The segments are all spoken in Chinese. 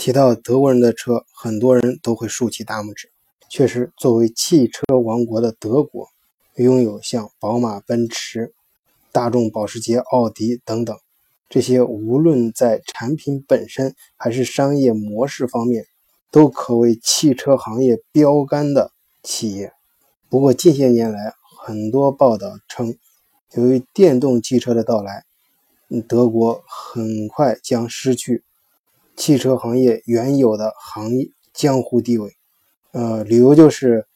提到德国人的车，很多人都会竖起大拇指。确实，作为汽车王国的德国，拥有像宝马、奔驰、大众、保时捷、奥迪等等这些，无论在产品本身还是商业模式方面，都可谓汽车行业标杆的企业。不过，近些年来，很多报道称，由于电动汽车的到来，德国很快将失去。汽车行业原有的行业江湖地位，呃，理由就是，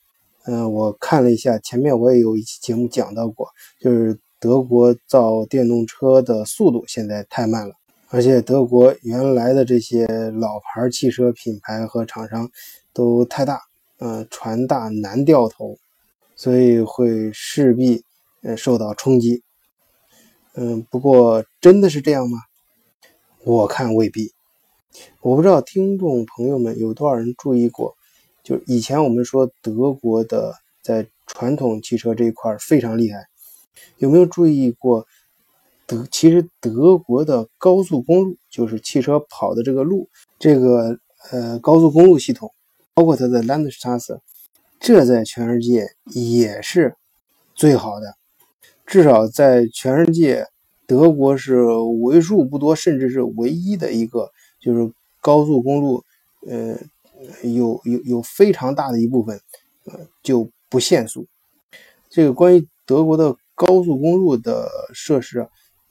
嗯，我看了一下，前面我也有一期节目讲到过，就是德国造电动车的速度现在太慢了，而且德国原来的这些老牌汽车品牌和厂商都太大，嗯，船大难掉头，所以会势必呃受到冲击。嗯，不过真的是这样吗？我看未必。我不知道听众朋友们有多少人注意过，就以前我们说德国的在传统汽车这一块非常厉害，有没有注意过德？其实德国的高速公路，就是汽车跑的这个路，这个呃高速公路系统，包括它的 Landstraße，这在全世界也是最好的，至少在全世界，德国是为数不多，甚至是唯一的一个。就是高速公路，呃，有有有非常大的一部分，呃，就不限速。这个关于德国的高速公路的设施，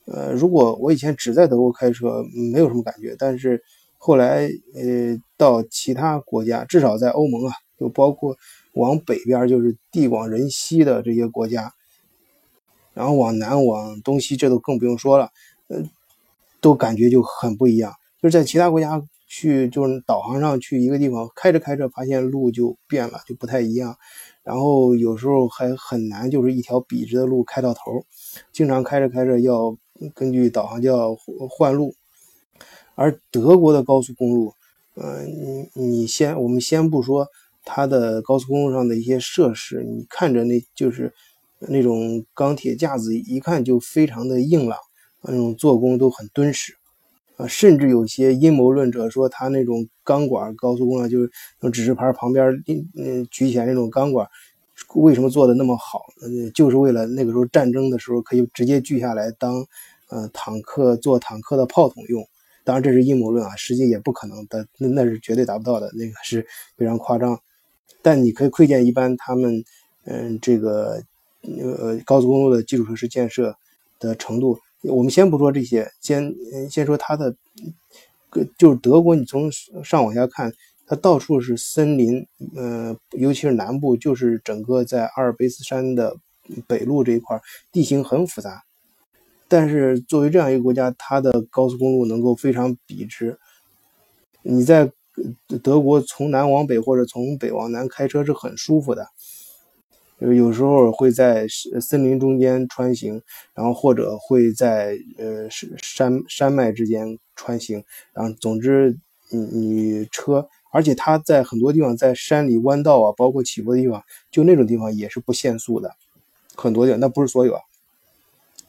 呃，如果我以前只在德国开车，没有什么感觉。但是后来，呃，到其他国家，至少在欧盟啊，就包括往北边，就是地广人稀的这些国家，然后往南、往东西，这都更不用说了，呃，都感觉就很不一样。就是在其他国家去，就是导航上去一个地方，开着开着发现路就变了，就不太一样。然后有时候还很难，就是一条笔直的路开到头，经常开着开着要根据导航就要换路。而德国的高速公路，嗯，你你先我们先不说它的高速公路上的一些设施，你看着那就是那种钢铁架子，一看就非常的硬朗，那种做工都很敦实。啊，甚至有些阴谋论者说，他那种钢管高速公路就是用指示牌旁边嗯举起来那种钢管，为什么做的那么好？就是为了那个时候战争的时候可以直接锯下来当呃坦克做坦克的炮筒用。当然这是阴谋论啊，实际也不可能的，那那是绝对达不到的，那个是非常夸张。但你可以窥见一般他们嗯这个呃高速公路的基础设施建设的程度。我们先不说这些，先先说它的，就是德国，你从上往下看，它到处是森林，呃，尤其是南部，就是整个在阿尔卑斯山的北路这一块，地形很复杂。但是作为这样一个国家，它的高速公路能够非常笔直。你在德国从南往北或者从北往南开车是很舒服的。就有时候会在森林中间穿行，然后或者会在呃山山脉之间穿行，然后总之你你车，而且它在很多地方在山里弯道啊，包括起伏的地方，就那种地方也是不限速的，很多地方那不是所有啊，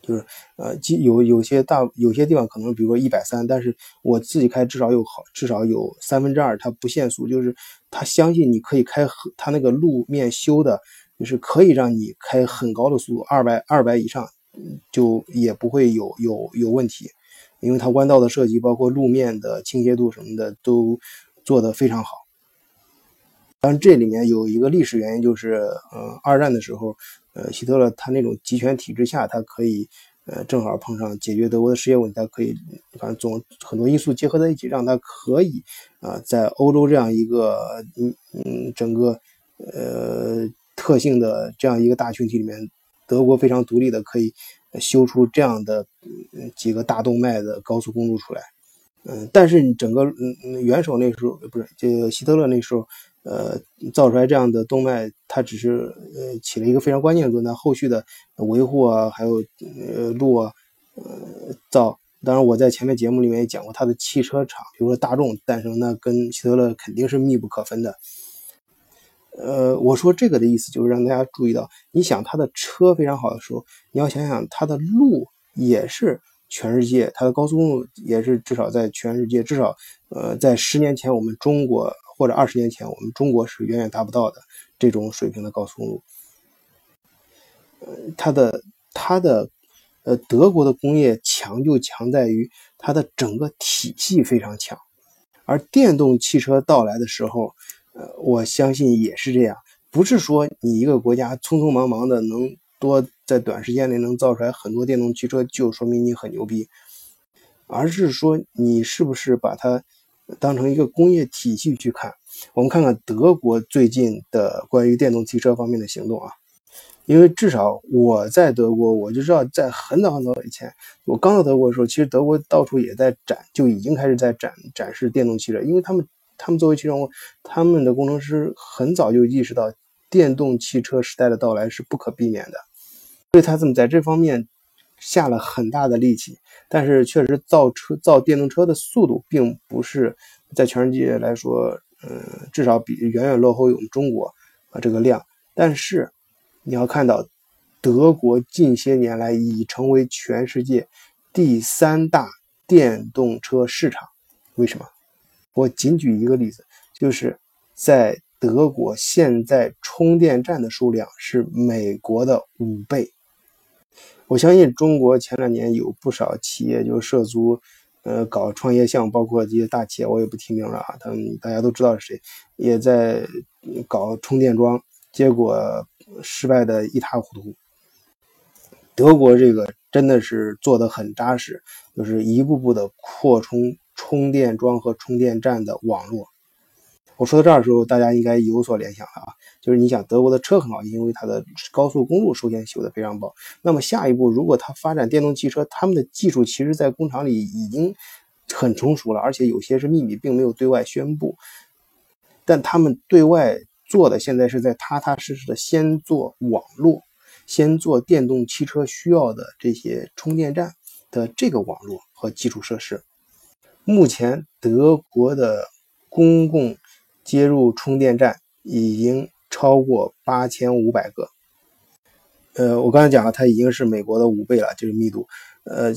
就是呃有有些大有些地方可能比如说一百三，但是我自己开至少有好至少有三分之二它不限速，就是他相信你可以开他那个路面修的。就是可以让你开很高的速度，二百二百以上，就也不会有有有问题，因为它弯道的设计，包括路面的倾斜度什么的都做得非常好。当然，这里面有一个历史原因，就是呃，二战的时候，呃，希特勒他那种集权体制下，他可以呃正好碰上解决德国的失业问题，他可以反正总很多因素结合在一起，让他可以啊在欧洲这样一个嗯嗯整个呃。特性的这样一个大群体里面，德国非常独立的可以修出这样的几个大动脉的高速公路出来。嗯，但是你整个嗯元首那时候不是这个希特勒那时候，呃，造出来这样的动脉，它只是呃起了一个非常关键的作用。那后续的维护啊，还有呃路啊，呃造，当然我在前面节目里面也讲过，它的汽车厂，比如说大众诞生，那跟希特勒肯定是密不可分的。呃，我说这个的意思就是让大家注意到，你想它的车非常好的时候，你要想想它的路也是全世界，它的高速公路也是至少在全世界，至少呃在十年前我们中国或者二十年前我们中国是远远达不到的这种水平的高速公路。呃，它的它的呃德国的工业强就强在于它的整个体系非常强，而电动汽车到来的时候，呃，我相信也是这样，不是说你一个国家匆匆忙忙的能。多在短时间内能造出来很多电动汽车，就说明你很牛逼，而是说你是不是把它当成一个工业体系去看？我们看看德国最近的关于电动汽车方面的行动啊，因为至少我在德国，我就知道在很早很早以前，我刚到德国的时候，其实德国到处也在展，就已经开始在展展示电动汽车，因为他们他们作为其中他们的工程师很早就意识到电动汽车时代的到来是不可避免的。所以他这么在这方面下了很大的力气，但是确实造车造电动车的速度并不是在全世界来说，嗯，至少比远远落后于我们中国啊这个量。但是你要看到，德国近些年来已成为全世界第三大电动车市场。为什么？我仅举一个例子，就是在德国现在充电站的数量是美国的五倍。我相信中国前两年有不少企业就涉足，呃，搞创业项目，包括这些大企业，我也不提名了啊，他们大家都知道是谁，也在搞充电桩，结果失败的一塌糊涂。德国这个真的是做的很扎实，就是一步步的扩充充电桩和充电站的网络。我说到这儿的时候，大家应该有所联想了啊，就是你想德国的车很好，因为它的高速公路首先修得非常棒。那么下一步，如果它发展电动汽车，他们的技术其实在工厂里已经很成熟了，而且有些是秘密，并没有对外宣布。但他们对外做的现在是在踏踏实实的先做网络，先做电动汽车需要的这些充电站的这个网络和基础设施。目前德国的公共接入充电站已经超过八千五百个，呃，我刚才讲了，它已经是美国的五倍了，这个密度。呃，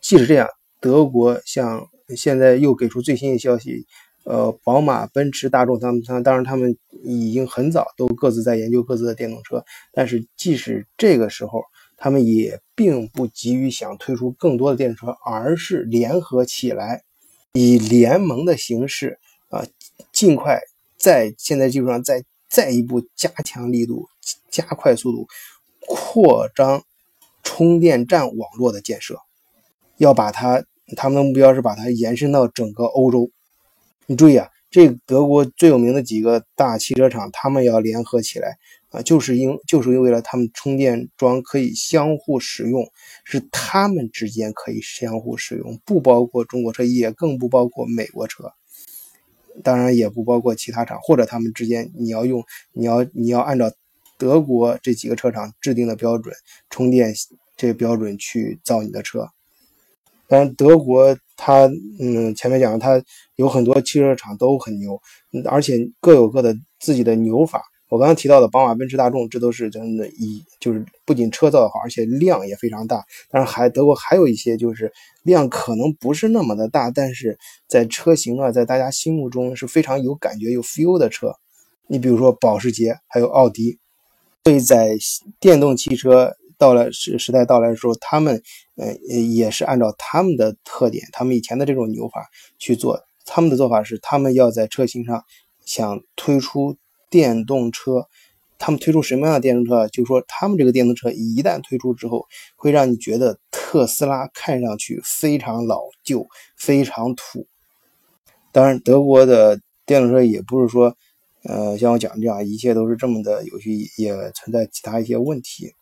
即使这样，德国像现在又给出最新的消息，呃，宝马、奔驰、大众，他们，当然他们已经很早都各自在研究各自的电动车，但是即使这个时候，他们也并不急于想推出更多的电动车，而是联合起来，以联盟的形式啊。尽快在现在基础上再再一步加强力度，加快速度，扩张充电站网络的建设，要把它他们的目标是把它延伸到整个欧洲。你注意啊，这德国最有名的几个大汽车厂，他们要联合起来啊，就是因就是因为了他们充电桩可以相互使用，是他们之间可以相互使用，不包括中国车，也更不包括美国车。当然也不包括其他厂，或者他们之间你要用，你要你要按照德国这几个车厂制定的标准，充电这个标准去造你的车。当然，德国它嗯前面讲它有很多汽车厂都很牛，而且各有各的自己的牛法。我刚刚提到的宝马、奔驰、大众，这都是真的，以就是不仅车造的好，而且量也非常大。当然，还德国还有一些就是量可能不是那么的大，但是在车型啊，在大家心目中是非常有感觉、有 feel 的车。你比如说保时捷，还有奥迪。所以在电动汽车到了时时代到来的时候，他们呃也是按照他们的特点，他们以前的这种牛法去做。他们的做法是，他们要在车型上想推出。电动车，他们推出什么样的电动车？就是说，他们这个电动车一旦推出之后，会让你觉得特斯拉看上去非常老旧、非常土。当然，德国的电动车也不是说，呃，像我讲这样，一切都是这么的有序，也存在其他一些问题。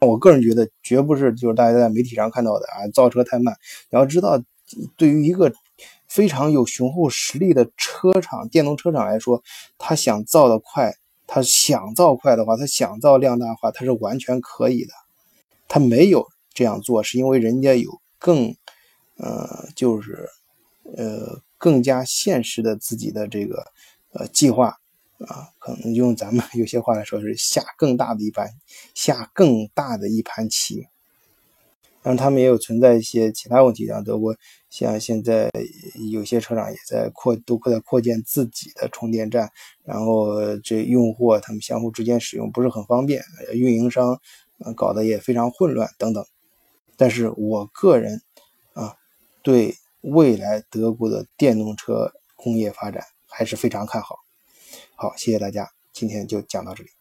我个人觉得，绝不是就是大家在媒体上看到的啊，造车太慢。你要知道，对于一个非常有雄厚实力的车厂，电动车厂来说，他想造的快，他想造快的话，他想造量大化，他是完全可以的。他没有这样做，是因为人家有更，呃，就是呃更加现实的自己的这个呃计划啊，可能用咱们有些话来说是下更大的一盘，下更大的一盘棋。当然，他们也有存在一些其他问题，像德国，像现在有些车厂也在扩，都在扩建自己的充电站，然后这用户他们相互之间使用不是很方便，运营商搞得也非常混乱等等。但是我个人啊，对未来德国的电动车工业发展还是非常看好。好，谢谢大家，今天就讲到这里。